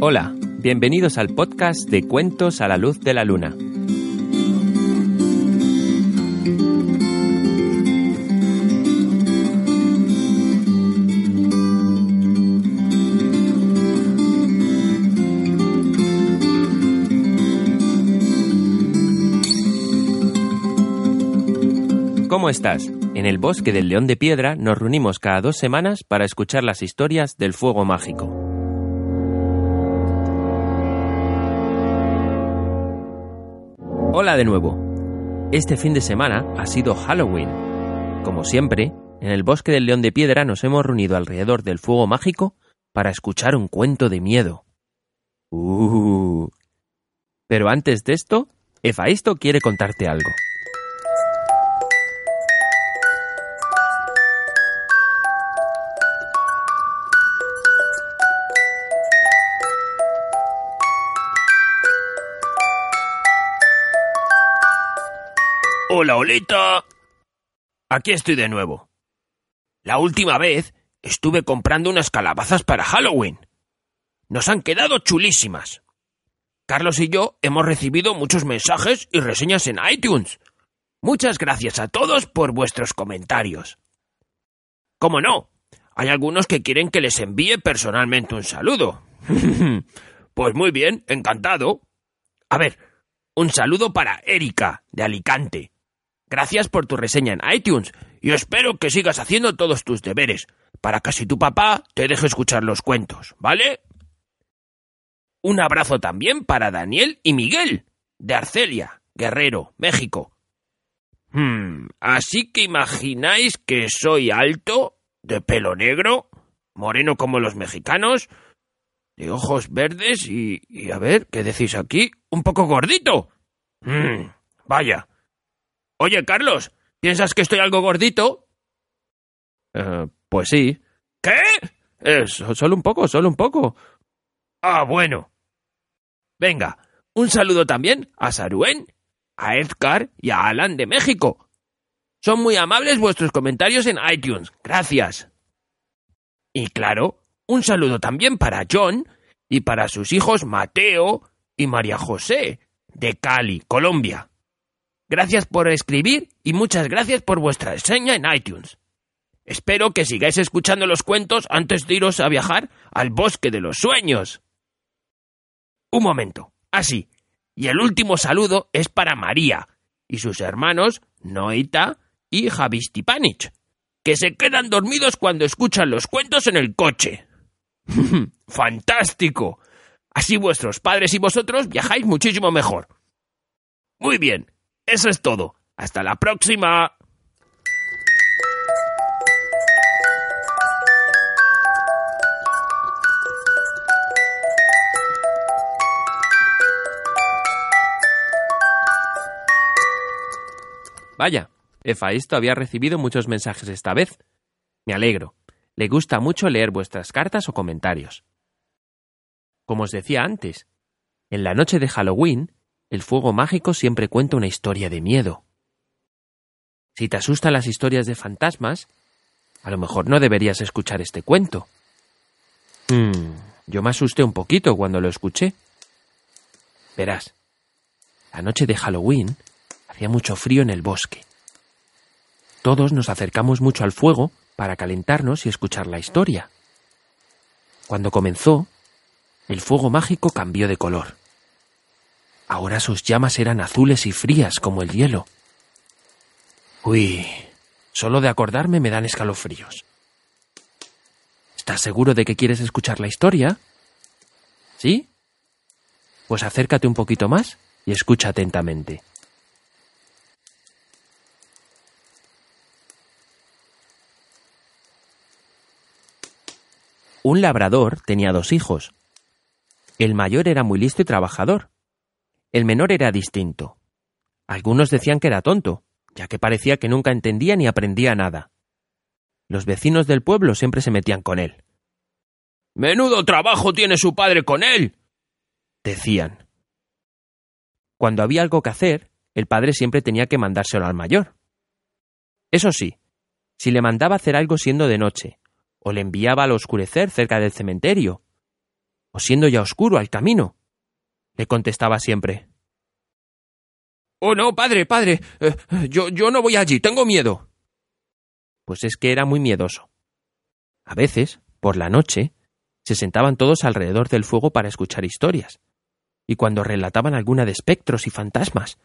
Hola, bienvenidos al podcast de Cuentos a la Luz de la Luna. ¿Cómo estás? En el bosque del León de Piedra nos reunimos cada dos semanas para escuchar las historias del fuego mágico. Hola de nuevo. Este fin de semana ha sido Halloween. Como siempre, en el bosque del León de Piedra nos hemos reunido alrededor del fuego mágico para escuchar un cuento de miedo. Uh. Pero antes de esto, Efaisto quiere contarte algo. Hola, Olita. Aquí estoy de nuevo. La última vez estuve comprando unas calabazas para Halloween. Nos han quedado chulísimas. Carlos y yo hemos recibido muchos mensajes y reseñas en iTunes. Muchas gracias a todos por vuestros comentarios. ¿Cómo no? Hay algunos que quieren que les envíe personalmente un saludo. pues muy bien, encantado. A ver, un saludo para Erika, de Alicante. Gracias por tu reseña en iTunes y espero que sigas haciendo todos tus deberes para que así tu papá te deje escuchar los cuentos, ¿vale? Un abrazo también para Daniel y Miguel, de Arcelia, Guerrero, México. Hmm, así que imagináis que soy alto, de pelo negro, moreno como los mexicanos, de ojos verdes y, y a ver, ¿qué decís aquí? Un poco gordito. Hmm, vaya. Oye, Carlos, ¿piensas que estoy algo gordito? Eh, pues sí. ¿Qué? Eh, so- solo un poco, solo un poco. Ah, bueno. Venga, un saludo también a Saruen, a Edgar y a Alan de México. Son muy amables vuestros comentarios en iTunes. Gracias. Y claro, un saludo también para John y para sus hijos Mateo y María José, de Cali, Colombia. Gracias por escribir y muchas gracias por vuestra reseña en iTunes. Espero que sigáis escuchando los cuentos antes de iros a viajar al bosque de los sueños. Un momento. Así. y el último saludo es para María y sus hermanos Noita y Javistipánich, que se quedan dormidos cuando escuchan los cuentos en el coche. ¡Fantástico! Así vuestros padres y vosotros viajáis muchísimo mejor. Muy bien, eso es todo. Hasta la próxima. Vaya, Efaisto había recibido muchos mensajes esta vez. Me alegro. Le gusta mucho leer vuestras cartas o comentarios. Como os decía antes, en la noche de Halloween, el fuego mágico siempre cuenta una historia de miedo. Si te asustan las historias de fantasmas, a lo mejor no deberías escuchar este cuento. Hmm, yo me asusté un poquito cuando lo escuché. Verás, la noche de Halloween hacía mucho frío en el bosque. Todos nos acercamos mucho al fuego para calentarnos y escuchar la historia. Cuando comenzó, el fuego mágico cambió de color. Ahora sus llamas eran azules y frías como el hielo. Uy, solo de acordarme me dan escalofríos. ¿Estás seguro de que quieres escuchar la historia? ¿Sí? Pues acércate un poquito más y escucha atentamente. Un labrador tenía dos hijos. El mayor era muy listo y trabajador. El menor era distinto. Algunos decían que era tonto, ya que parecía que nunca entendía ni aprendía nada. Los vecinos del pueblo siempre se metían con él. Menudo trabajo tiene su padre con él. Decían. Cuando había algo que hacer, el padre siempre tenía que mandárselo al mayor. Eso sí, si le mandaba hacer algo siendo de noche, o le enviaba al oscurecer cerca del cementerio, o siendo ya oscuro al camino. Le contestaba siempre. Oh, no, padre, padre. eh, yo, yo no voy allí, tengo miedo. Pues es que era muy miedoso. A veces, por la noche, se sentaban todos alrededor del fuego para escuchar historias, y cuando relataban alguna de espectros y fantasmas,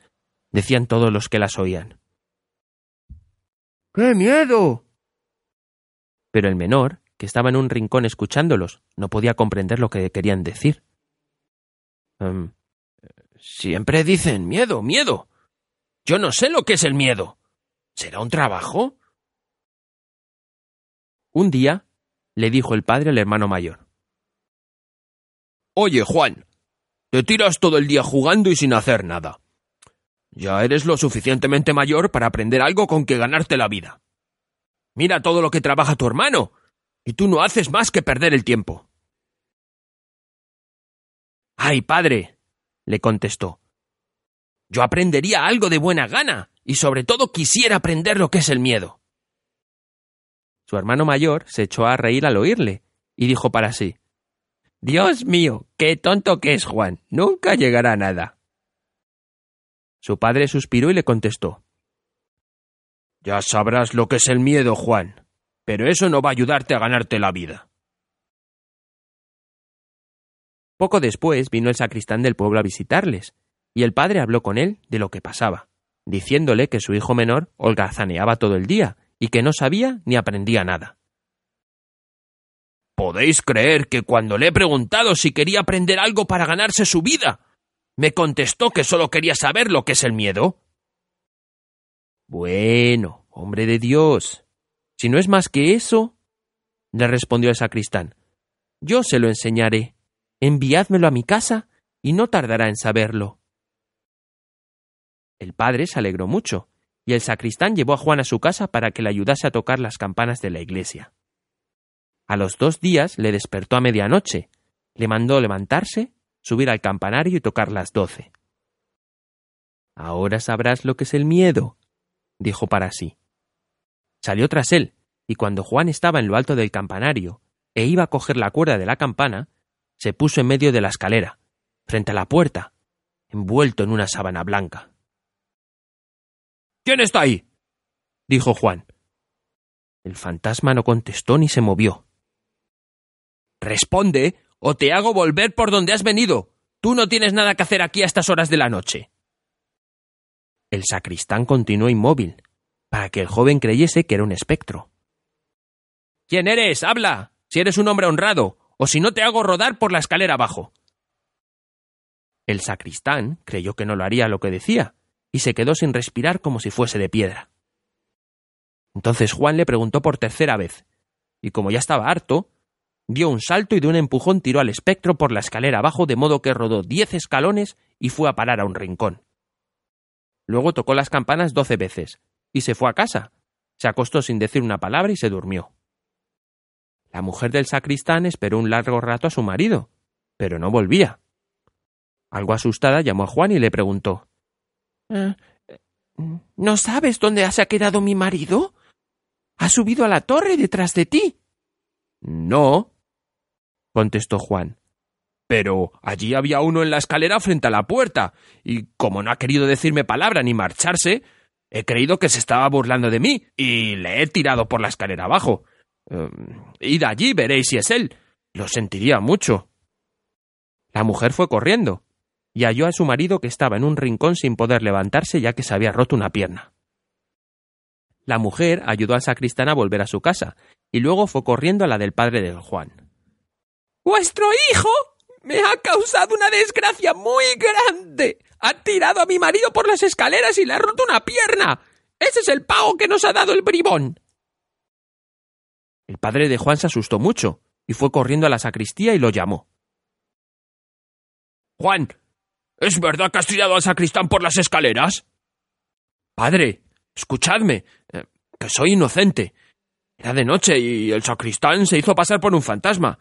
decían todos los que las oían. ¡Qué miedo! Pero el menor, que estaba en un rincón escuchándolos, no podía comprender lo que querían decir. Em, siempre dicen miedo, miedo. Yo no sé lo que es el miedo. ¿Será un trabajo? Un día le dijo el padre al hermano mayor. Oye, Juan, te tiras todo el día jugando y sin hacer nada. Ya eres lo suficientemente mayor para aprender algo con que ganarte la vida. Mira todo lo que trabaja tu hermano, y tú no haces más que perder el tiempo. ¡Ay, padre! le contestó. Yo aprendería algo de buena gana, y sobre todo quisiera aprender lo que es el miedo. Su hermano mayor se echó a reír al oírle, y dijo para sí Dios mío, qué tonto que es Juan. Nunca llegará a nada. Su padre suspiró y le contestó Ya sabrás lo que es el miedo, Juan, pero eso no va a ayudarte a ganarte la vida. Poco después vino el sacristán del pueblo a visitarles, y el padre habló con él de lo que pasaba, diciéndole que su hijo menor holgazaneaba todo el día y que no sabía ni aprendía nada. ¿Podéis creer que cuando le he preguntado si quería aprender algo para ganarse su vida, me contestó que solo quería saber lo que es el miedo? Bueno, hombre de Dios, si no es más que eso, le respondió el sacristán, yo se lo enseñaré. Enviádmelo a mi casa y no tardará en saberlo. El padre se alegró mucho, y el sacristán llevó a Juan a su casa para que le ayudase a tocar las campanas de la iglesia. A los dos días le despertó a medianoche, le mandó levantarse, subir al campanario y tocar las doce. Ahora sabrás lo que es el miedo, dijo para sí. Salió tras él, y cuando Juan estaba en lo alto del campanario, e iba a coger la cuerda de la campana, se puso en medio de la escalera, frente a la puerta, envuelto en una sábana blanca. ¿Quién está ahí? dijo Juan. El fantasma no contestó ni se movió. Responde, o te hago volver por donde has venido. Tú no tienes nada que hacer aquí a estas horas de la noche. El sacristán continuó inmóvil, para que el joven creyese que era un espectro. ¿Quién eres? Habla, si eres un hombre honrado, o si no te hago rodar por la escalera abajo. El sacristán creyó que no lo haría lo que decía, y se quedó sin respirar como si fuese de piedra. Entonces Juan le preguntó por tercera vez, y como ya estaba harto, dio un salto y de un empujón tiró al espectro por la escalera abajo de modo que rodó diez escalones y fue a parar a un rincón. Luego tocó las campanas doce veces, y se fue a casa. Se acostó sin decir una palabra y se durmió. La mujer del sacristán esperó un largo rato a su marido, pero no volvía. Algo asustada llamó a Juan y le preguntó Eh, ¿No sabes dónde se ha quedado mi marido? Ha subido a la torre detrás de ti. No, contestó Juan. Pero allí había uno en la escalera frente a la puerta, y como no ha querido decirme palabra ni marcharse, he creído que se estaba burlando de mí, y le he tirado por la escalera abajo. Eh, id allí, veréis si es él. Lo sentiría mucho. La mujer fue corriendo, y halló a su marido que estaba en un rincón sin poder levantarse ya que se había roto una pierna. La mujer ayudó al sacristán a volver a su casa, y luego fue corriendo a la del padre de Juan. Vuestro hijo me ha causado una desgracia muy grande. Ha tirado a mi marido por las escaleras y le ha roto una pierna. Ese es el pago que nos ha dado el bribón. El padre de Juan se asustó mucho, y fue corriendo a la sacristía y lo llamó. Juan, ¿es verdad que has tirado al sacristán por las escaleras? Padre, escuchadme, eh, que soy inocente. Era de noche y el sacristán se hizo pasar por un fantasma.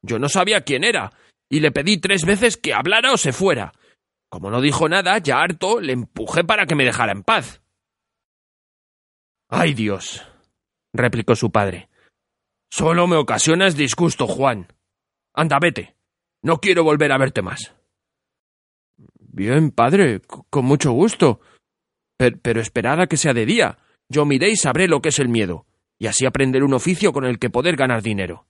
Yo no sabía quién era, y le pedí tres veces que hablara o se fuera. Como no dijo nada, ya harto, le empujé para que me dejara en paz. ¡Ay Dios! replicó su padre. Solo me ocasionas disgusto, Juan. Anda, vete. No quiero volver a verte más. Bien, padre, con mucho gusto. pero esperad a que sea de día. Yo miré y sabré lo que es el miedo, y así aprender un oficio con el que poder ganar dinero.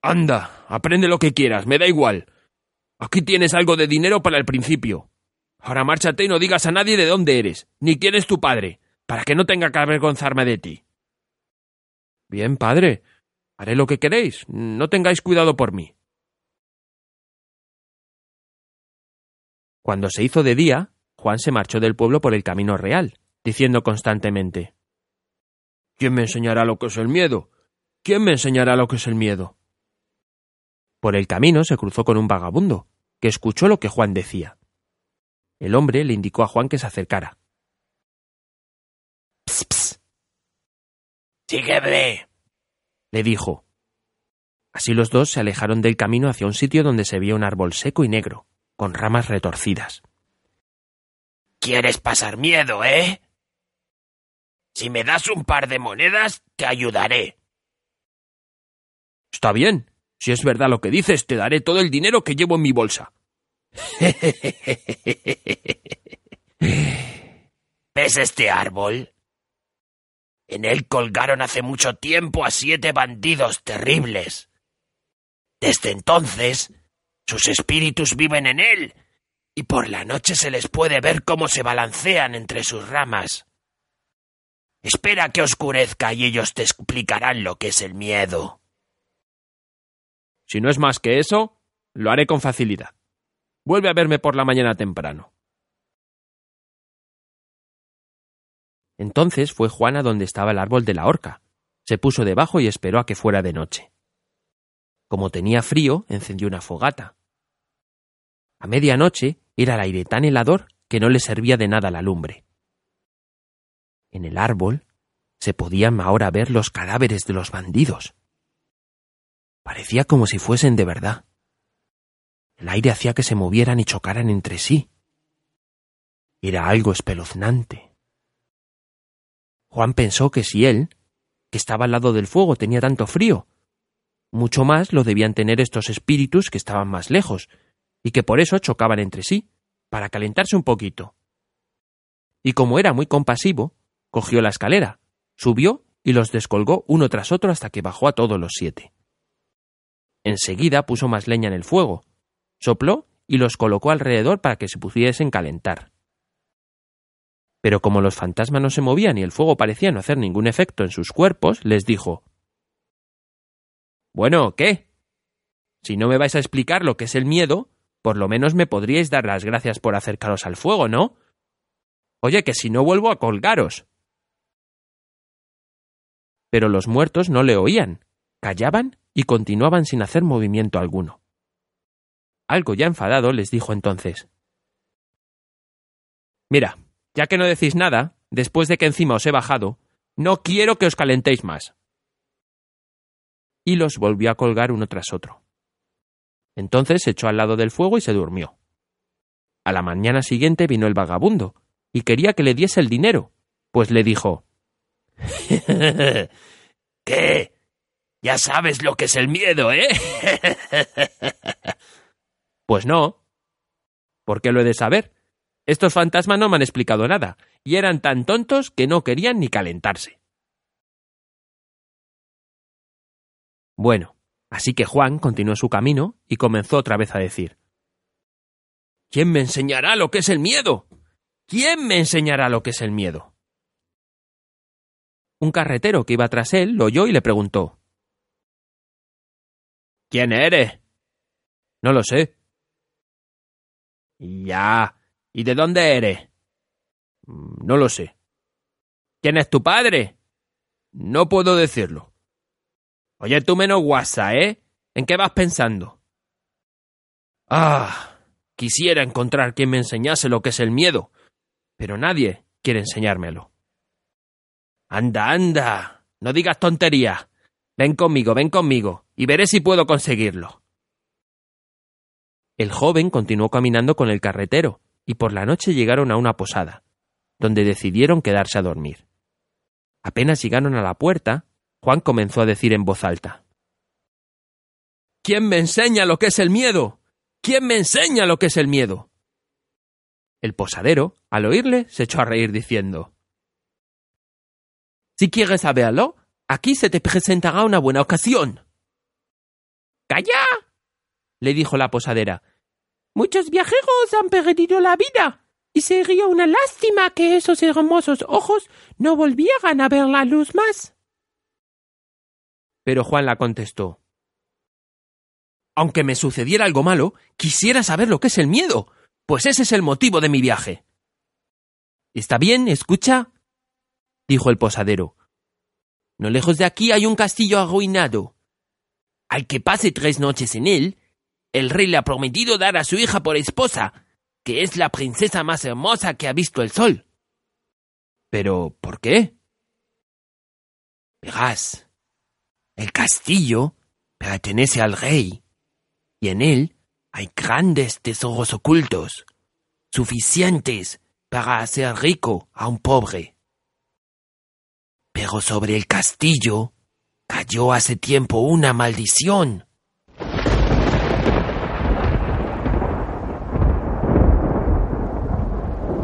Anda, aprende lo que quieras, me da igual. Aquí tienes algo de dinero para el principio. Ahora márchate y no digas a nadie de dónde eres, ni quién es tu padre, para que no tenga que avergonzarme de ti. Bien, padre. Haré lo que queréis. No tengáis cuidado por mí. Cuando se hizo de día, Juan se marchó del pueblo por el camino real, diciendo constantemente ¿Quién me enseñará lo que es el miedo? ¿Quién me enseñará lo que es el miedo? Por el camino se cruzó con un vagabundo, que escuchó lo que Juan decía. El hombre le indicó a Juan que se acercara. Sígueme, le dijo. Así los dos se alejaron del camino hacia un sitio donde se veía un árbol seco y negro, con ramas retorcidas. ¿Quieres pasar miedo, eh? Si me das un par de monedas, te ayudaré. Está bien. Si es verdad lo que dices, te daré todo el dinero que llevo en mi bolsa. ¿Ves este árbol? En él colgaron hace mucho tiempo a siete bandidos terribles. Desde entonces, sus espíritus viven en él, y por la noche se les puede ver cómo se balancean entre sus ramas. Espera que oscurezca y ellos te explicarán lo que es el miedo. Si no es más que eso, lo haré con facilidad. Vuelve a verme por la mañana temprano. Entonces fue Juan a donde estaba el árbol de la horca. Se puso debajo y esperó a que fuera de noche. Como tenía frío, encendió una fogata. A medianoche era el aire tan helador que no le servía de nada la lumbre. En el árbol se podían ahora ver los cadáveres de los bandidos. Parecía como si fuesen de verdad. El aire hacía que se movieran y chocaran entre sí. Era algo espeluznante. Juan pensó que si él, que estaba al lado del fuego, tenía tanto frío, mucho más lo debían tener estos espíritus que estaban más lejos, y que por eso chocaban entre sí, para calentarse un poquito. Y como era muy compasivo, cogió la escalera, subió y los descolgó uno tras otro hasta que bajó a todos los siete. Enseguida puso más leña en el fuego, sopló y los colocó alrededor para que se pudiesen calentar. Pero como los fantasmas no se movían y el fuego parecía no hacer ningún efecto en sus cuerpos, les dijo Bueno, ¿qué? Si no me vais a explicar lo que es el miedo, por lo menos me podríais dar las gracias por acercaros al fuego, ¿no? Oye, que si no vuelvo a colgaros. Pero los muertos no le oían, callaban y continuaban sin hacer movimiento alguno. Algo ya enfadado les dijo entonces Mira, ya que no decís nada, después de que encima os he bajado, no quiero que os calentéis más. Y los volvió a colgar uno tras otro. Entonces se echó al lado del fuego y se durmió. A la mañana siguiente vino el vagabundo, y quería que le diese el dinero, pues le dijo ¿Qué? Ya sabes lo que es el miedo, ¿eh? pues no. ¿Por qué lo he de saber? Estos fantasmas no me han explicado nada, y eran tan tontos que no querían ni calentarse. Bueno, así que Juan continuó su camino y comenzó otra vez a decir ¿Quién me enseñará lo que es el miedo? ¿Quién me enseñará lo que es el miedo? Un carretero que iba tras él lo oyó y le preguntó ¿Quién eres? No lo sé. Ya, ¿Y de dónde eres? Mm, no lo sé. ¿Quién es tu padre? No puedo decirlo. Oye, tú menos guasa, ¿eh? ¿En qué vas pensando? Ah, quisiera encontrar quien me enseñase lo que es el miedo, pero nadie quiere enseñármelo. Anda, anda, no digas tonterías. Ven conmigo, ven conmigo, y veré si puedo conseguirlo. El joven continuó caminando con el carretero, y por la noche llegaron a una posada, donde decidieron quedarse a dormir. Apenas llegaron a la puerta, Juan comenzó a decir en voz alta ¿Quién me enseña lo que es el miedo? ¿Quién me enseña lo que es el miedo? El posadero, al oírle, se echó a reír diciendo Si quieres saberlo, aquí se te presentará una buena ocasión. ¡Calla! le dijo la posadera. Muchos viajeros han perdido la vida, y sería una lástima que esos hermosos ojos no volvieran a ver la luz más. Pero Juan la contestó Aunque me sucediera algo malo, quisiera saber lo que es el miedo, pues ese es el motivo de mi viaje. ¿Está bien? ¿Escucha? dijo el posadero. No lejos de aquí hay un castillo arruinado. Al que pase tres noches en él, el rey le ha prometido dar a su hija por esposa, que es la princesa más hermosa que ha visto el sol. Pero, ¿por qué? Verás, el castillo pertenece al rey, y en él hay grandes tesoros ocultos, suficientes para hacer rico a un pobre. Pero sobre el castillo cayó hace tiempo una maldición.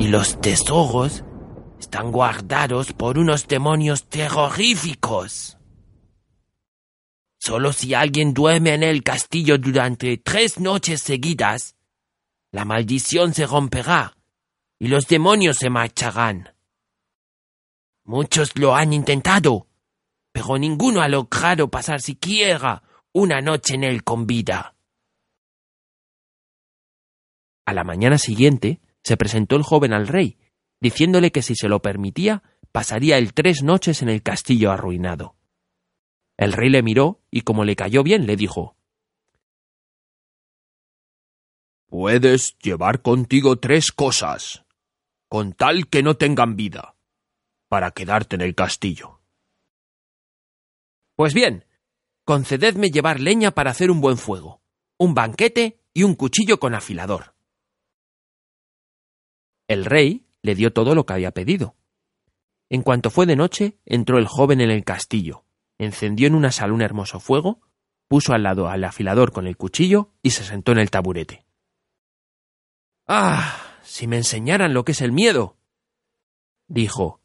Y los tesoros están guardados por unos demonios terroríficos. Solo si alguien duerme en el castillo durante tres noches seguidas, la maldición se romperá y los demonios se marcharán. Muchos lo han intentado, pero ninguno ha logrado pasar siquiera una noche en él con vida. A la mañana siguiente se presentó el joven al rey, diciéndole que si se lo permitía, pasaría él tres noches en el castillo arruinado. El rey le miró y como le cayó bien le dijo Puedes llevar contigo tres cosas, con tal que no tengan vida, para quedarte en el castillo. Pues bien, concededme llevar leña para hacer un buen fuego, un banquete y un cuchillo con afilador. El rey le dio todo lo que había pedido. En cuanto fue de noche, entró el joven en el castillo, encendió en una sala un hermoso fuego, puso al lado al afilador con el cuchillo y se sentó en el taburete. Ah, si me enseñaran lo que es el miedo. dijo.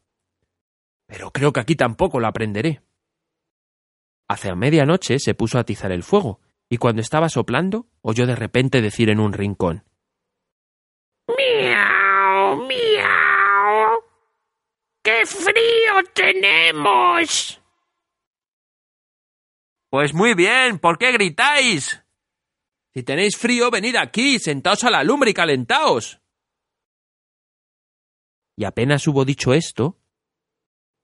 Pero creo que aquí tampoco lo aprenderé. Hacia medianoche se puso a atizar el fuego, y cuando estaba soplando, oyó de repente decir en un rincón Miau. ¡Qué frío tenemos! Pues muy bien, ¿por qué gritáis? Si tenéis frío, venid aquí, sentaos a la lumbre y calentaos. Y apenas hubo dicho esto,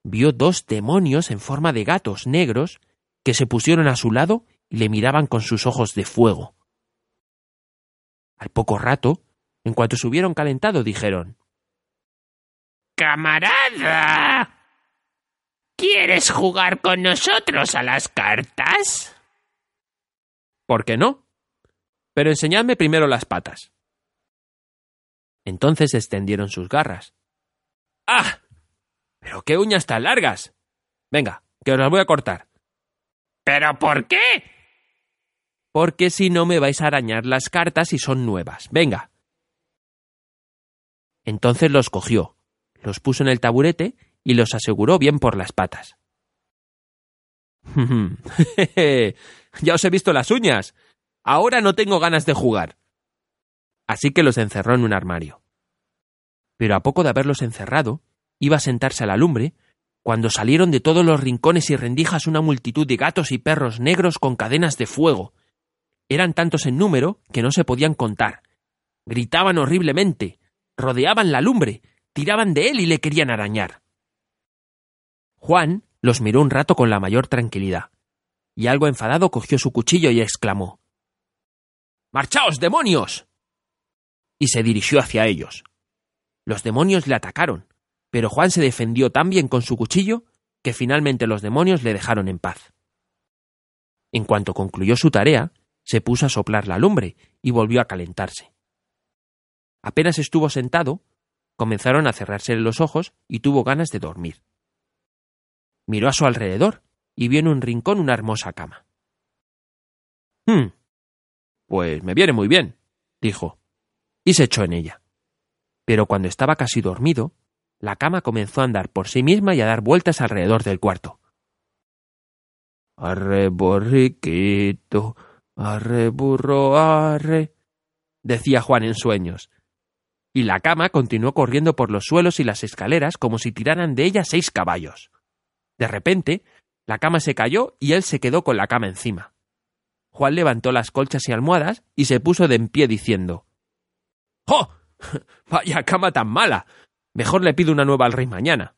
vio dos demonios en forma de gatos negros que se pusieron a su lado y le miraban con sus ojos de fuego. Al poco rato, en cuanto se hubieron calentado, dijeron Camarada. ¿Quieres jugar con nosotros a las cartas? ¿Por qué no? Pero enseñadme primero las patas. Entonces extendieron sus garras. ¡Ah! ¡Pero qué uñas tan largas! Venga, que os las voy a cortar. ¿Pero por qué? Porque si no me vais a arañar las cartas y son nuevas. Venga. Entonces los cogió, los puso en el taburete y los aseguró bien por las patas. ya os he visto las uñas. Ahora no tengo ganas de jugar. Así que los encerró en un armario. Pero a poco de haberlos encerrado, iba a sentarse a la lumbre, cuando salieron de todos los rincones y rendijas una multitud de gatos y perros negros con cadenas de fuego. Eran tantos en número que no se podían contar. Gritaban horriblemente, rodeaban la lumbre, tiraban de él y le querían arañar. Juan los miró un rato con la mayor tranquilidad, y algo enfadado cogió su cuchillo y exclamó Marchaos, demonios. y se dirigió hacia ellos. Los demonios le atacaron, pero Juan se defendió tan bien con su cuchillo que finalmente los demonios le dejaron en paz. En cuanto concluyó su tarea, se puso a soplar la lumbre y volvió a calentarse. Apenas estuvo sentado, comenzaron a cerrarse los ojos y tuvo ganas de dormir. Miró a su alrededor y vio en un rincón una hermosa cama. Hmm, Pues me viene muy bien, dijo, y se echó en ella. Pero cuando estaba casi dormido, la cama comenzó a andar por sí misma y a dar vueltas alrededor del cuarto. Arre, borriquito, arre, burro, arre, decía Juan en sueños. Y la cama continuó corriendo por los suelos y las escaleras como si tiraran de ella seis caballos. De repente, la cama se cayó y él se quedó con la cama encima. Juan levantó las colchas y almohadas y se puso de en pie diciendo ¡Oh! Vaya cama tan mala. Mejor le pido una nueva al rey mañana.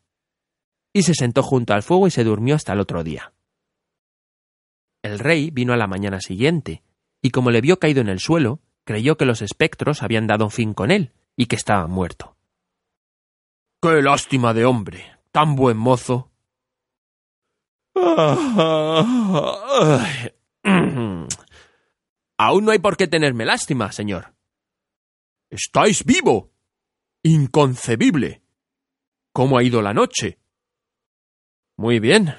Y se sentó junto al fuego y se durmió hasta el otro día. El rey vino a la mañana siguiente, y como le vio caído en el suelo, creyó que los espectros habían dado fin con él y que estaba muerto. ¡Qué lástima de hombre! ¡Tan buen mozo! Aún no hay por qué tenerme lástima, señor. ¡Estáis vivo! ¡Inconcebible! ¿Cómo ha ido la noche? Muy bien.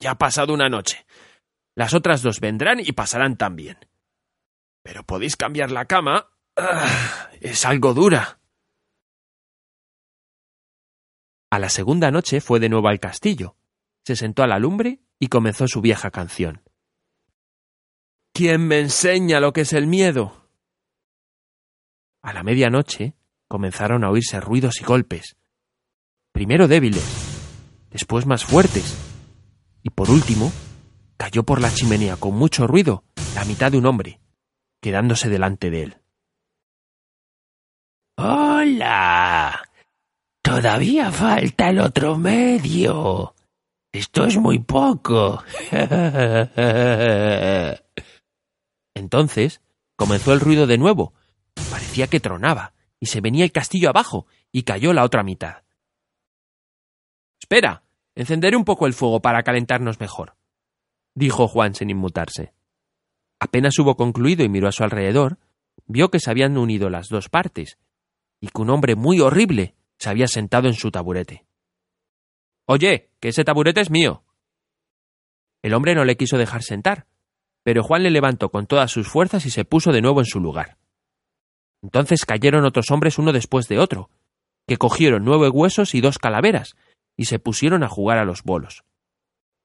Ya ha pasado una noche. Las otras dos vendrán y pasarán también. Pero podéis cambiar la cama. Ah, es algo dura. A la segunda noche fue de nuevo al castillo. Se sentó a la lumbre y comenzó su vieja canción. ¿Quién me enseña lo que es el miedo? A la medianoche comenzaron a oírse ruidos y golpes. Primero débiles, después más fuertes, y por último cayó por la chimenea con mucho ruido la mitad de un hombre, quedándose delante de él. Hola. Todavía falta el otro medio. Esto es muy poco. Entonces comenzó el ruido de nuevo. Parecía que tronaba, y se venía el castillo abajo, y cayó la otra mitad. Espera, encenderé un poco el fuego para calentarnos mejor, dijo Juan sin inmutarse. Apenas hubo concluido y miró a su alrededor, vio que se habían unido las dos partes, y que un hombre muy horrible se había sentado en su taburete. Oye, que ese taburete es mío. El hombre no le quiso dejar sentar, pero Juan le levantó con todas sus fuerzas y se puso de nuevo en su lugar. Entonces cayeron otros hombres uno después de otro, que cogieron nueve huesos y dos calaveras, y se pusieron a jugar a los bolos.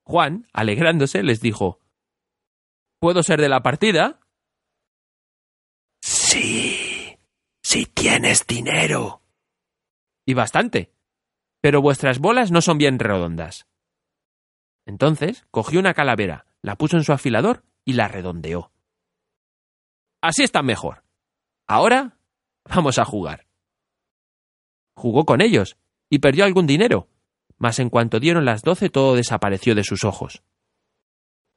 Juan, alegrándose, les dijo ¿Puedo ser de la partida? Sí, si tienes dinero. Y bastante. Pero vuestras bolas no son bien redondas. Entonces cogió una calavera, la puso en su afilador y la redondeó. Así está mejor. Ahora vamos a jugar. Jugó con ellos y perdió algún dinero, mas en cuanto dieron las doce todo desapareció de sus ojos.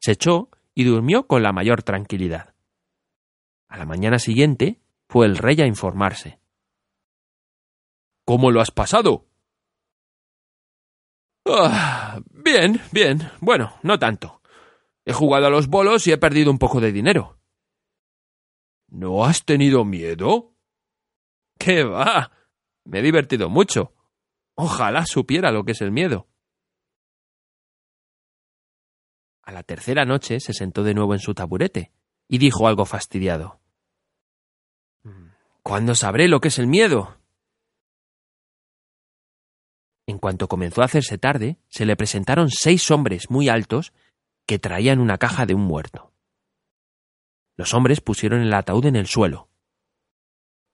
Se echó y durmió con la mayor tranquilidad. A la mañana siguiente fue el rey a informarse. ¿Cómo lo has pasado? Ah, bien, bien. Bueno, no tanto. He jugado a los bolos y he perdido un poco de dinero. ¿No has tenido miedo? ¿Qué va? Me he divertido mucho. Ojalá supiera lo que es el miedo. A la tercera noche se sentó de nuevo en su taburete y dijo algo fastidiado. ¿Cuándo sabré lo que es el miedo? En cuanto comenzó a hacerse tarde, se le presentaron seis hombres muy altos que traían una caja de un muerto. Los hombres pusieron el ataúd en el suelo.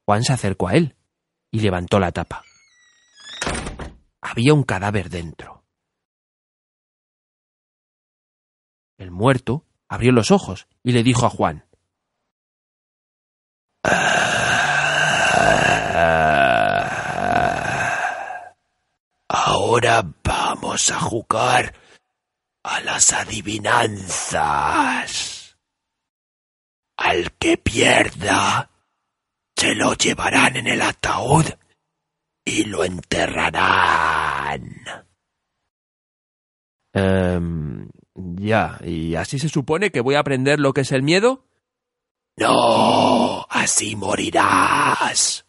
Juan se acercó a él y levantó la tapa. Había un cadáver dentro. El muerto abrió los ojos y le dijo a Juan Ahora vamos a jugar a las adivinanzas. Al que pierda, se lo llevarán en el ataúd y lo enterrarán. Em, ya, ¿y así se supone que voy a aprender lo que es el miedo? No, así morirás.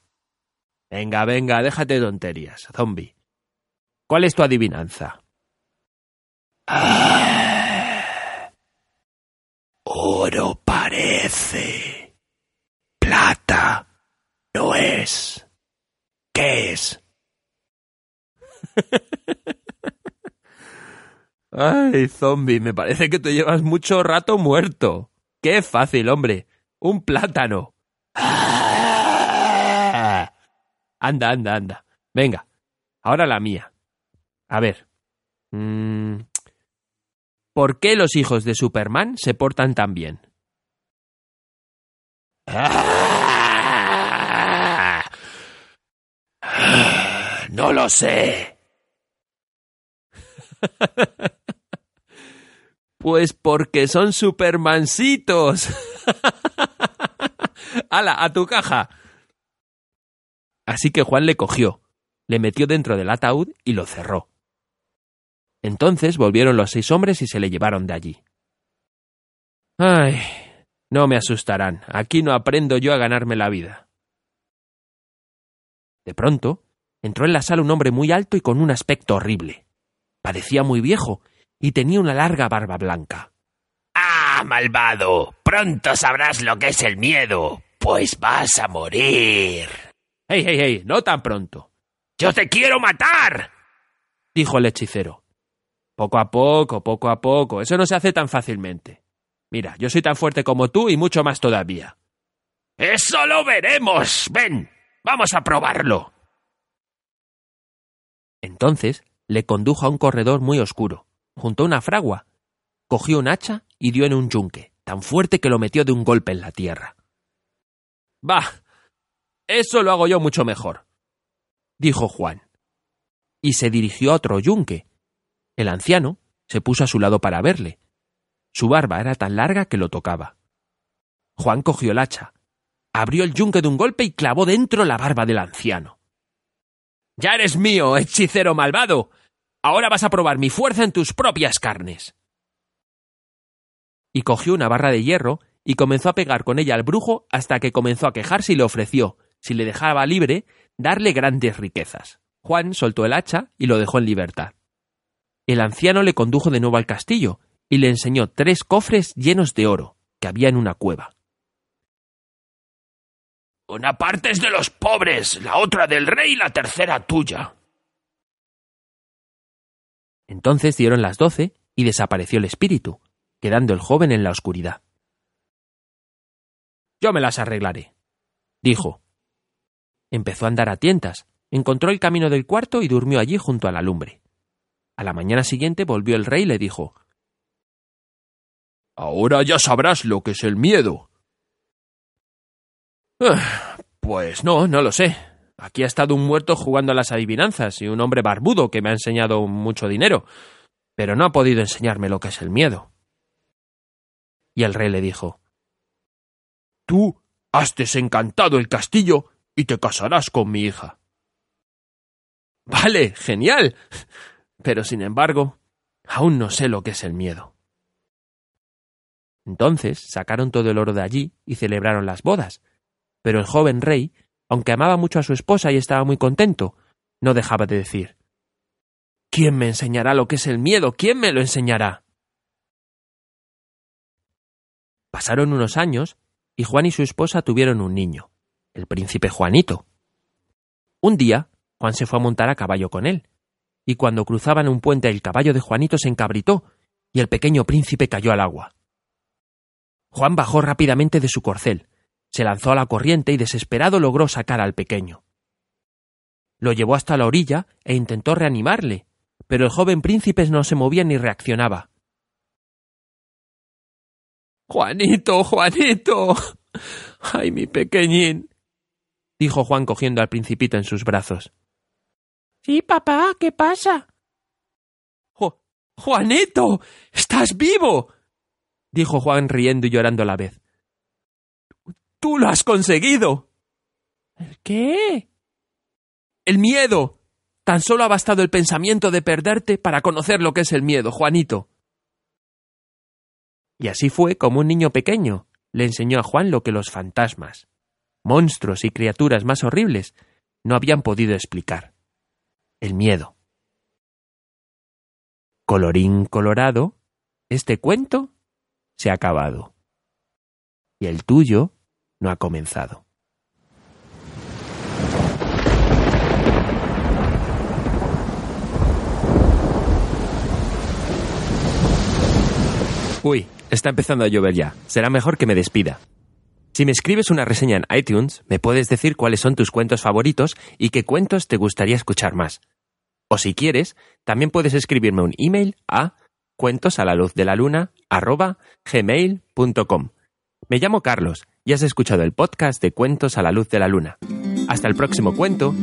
Venga, venga, déjate de tonterías, zombie. ¿Cuál es tu adivinanza? Oro para Parece. Plata. No es. ¿Qué es? Ay, zombie, me parece que te llevas mucho rato muerto. Qué fácil, hombre. Un plátano. Anda, anda, anda. Venga, ahora la mía. A ver. Mm, ¿Por qué los hijos de Superman se portan tan bien? No lo sé. Pues porque son supermansitos. ¡Hala, a tu caja! Así que Juan le cogió, le metió dentro del ataúd y lo cerró. Entonces volvieron los seis hombres y se le llevaron de allí. Ay, no me asustarán. Aquí no aprendo yo a ganarme la vida. De pronto, entró en la sala un hombre muy alto y con un aspecto horrible. Parecía muy viejo y tenía una larga barba blanca. ¡Ah, malvado! Pronto sabrás lo que es el miedo, pues vas a morir. ¡Hey, hey, hey! No tan pronto. ¡Yo te quiero matar! dijo el hechicero. Poco a poco, poco a poco. Eso no se hace tan fácilmente. Mira, yo soy tan fuerte como tú y mucho más todavía. Eso lo veremos. Ven, vamos a probarlo. Entonces le condujo a un corredor muy oscuro, junto a una fragua. Cogió un hacha y dio en un yunque, tan fuerte que lo metió de un golpe en la tierra. Bah. Eso lo hago yo mucho mejor, dijo Juan. Y se dirigió a otro yunque. El anciano se puso a su lado para verle. Su barba era tan larga que lo tocaba. Juan cogió el hacha, abrió el yunque de un golpe y clavó dentro la barba del anciano. Ya eres mío, hechicero malvado. Ahora vas a probar mi fuerza en tus propias carnes. Y cogió una barra de hierro y comenzó a pegar con ella al brujo hasta que comenzó a quejarse y le ofreció, si le dejaba libre, darle grandes riquezas. Juan soltó el hacha y lo dejó en libertad. El anciano le condujo de nuevo al castillo y le enseñó tres cofres llenos de oro que había en una cueva. Una parte es de los pobres, la otra del rey y la tercera tuya. Entonces dieron las doce y desapareció el espíritu, quedando el joven en la oscuridad. Yo me las arreglaré, dijo. Empezó a andar a tientas, encontró el camino del cuarto y durmió allí junto a la lumbre. A la mañana siguiente volvió el rey y le dijo Ahora ya sabrás lo que es el miedo. Ah, pues no, no lo sé. Aquí ha estado un muerto jugando a las adivinanzas y un hombre barbudo que me ha enseñado mucho dinero, pero no ha podido enseñarme lo que es el miedo. Y el rey le dijo Tú has desencantado el castillo y te casarás con mi hija. Vale, genial. Pero sin embargo, aún no sé lo que es el miedo. Entonces sacaron todo el oro de allí y celebraron las bodas. Pero el joven rey, aunque amaba mucho a su esposa y estaba muy contento, no dejaba de decir ¿Quién me enseñará lo que es el miedo? ¿Quién me lo enseñará? Pasaron unos años y Juan y su esposa tuvieron un niño, el príncipe Juanito. Un día, Juan se fue a montar a caballo con él, y cuando cruzaban un puente el caballo de Juanito se encabritó, y el pequeño príncipe cayó al agua. Juan bajó rápidamente de su corcel, se lanzó a la corriente y desesperado logró sacar al pequeño. Lo llevó hasta la orilla e intentó reanimarle, pero el joven príncipe no se movía ni reaccionaba. Juanito, Juanito. Ay, mi pequeñín. dijo Juan cogiendo al principito en sus brazos. Sí, papá, ¿qué pasa? Juanito. Estás vivo. dijo Juan riendo y llorando a la vez. Tú lo has conseguido. ¿El qué? El miedo. Tan solo ha bastado el pensamiento de perderte para conocer lo que es el miedo, Juanito. Y así fue como un niño pequeño le enseñó a Juan lo que los fantasmas, monstruos y criaturas más horribles no habían podido explicar. El miedo. Colorín colorado, este cuento se ha acabado. y el tuyo no ha comenzado. Uy, está empezando a llover ya. Será mejor que me despida. Si me escribes una reseña en iTunes, me puedes decir cuáles son tus cuentos favoritos y qué cuentos te gustaría escuchar más. O si quieres, también puedes escribirme un email a cuentos la. Me llamo Carlos y has escuchado el podcast de Cuentos a la luz de la luna. Hasta el próximo cuento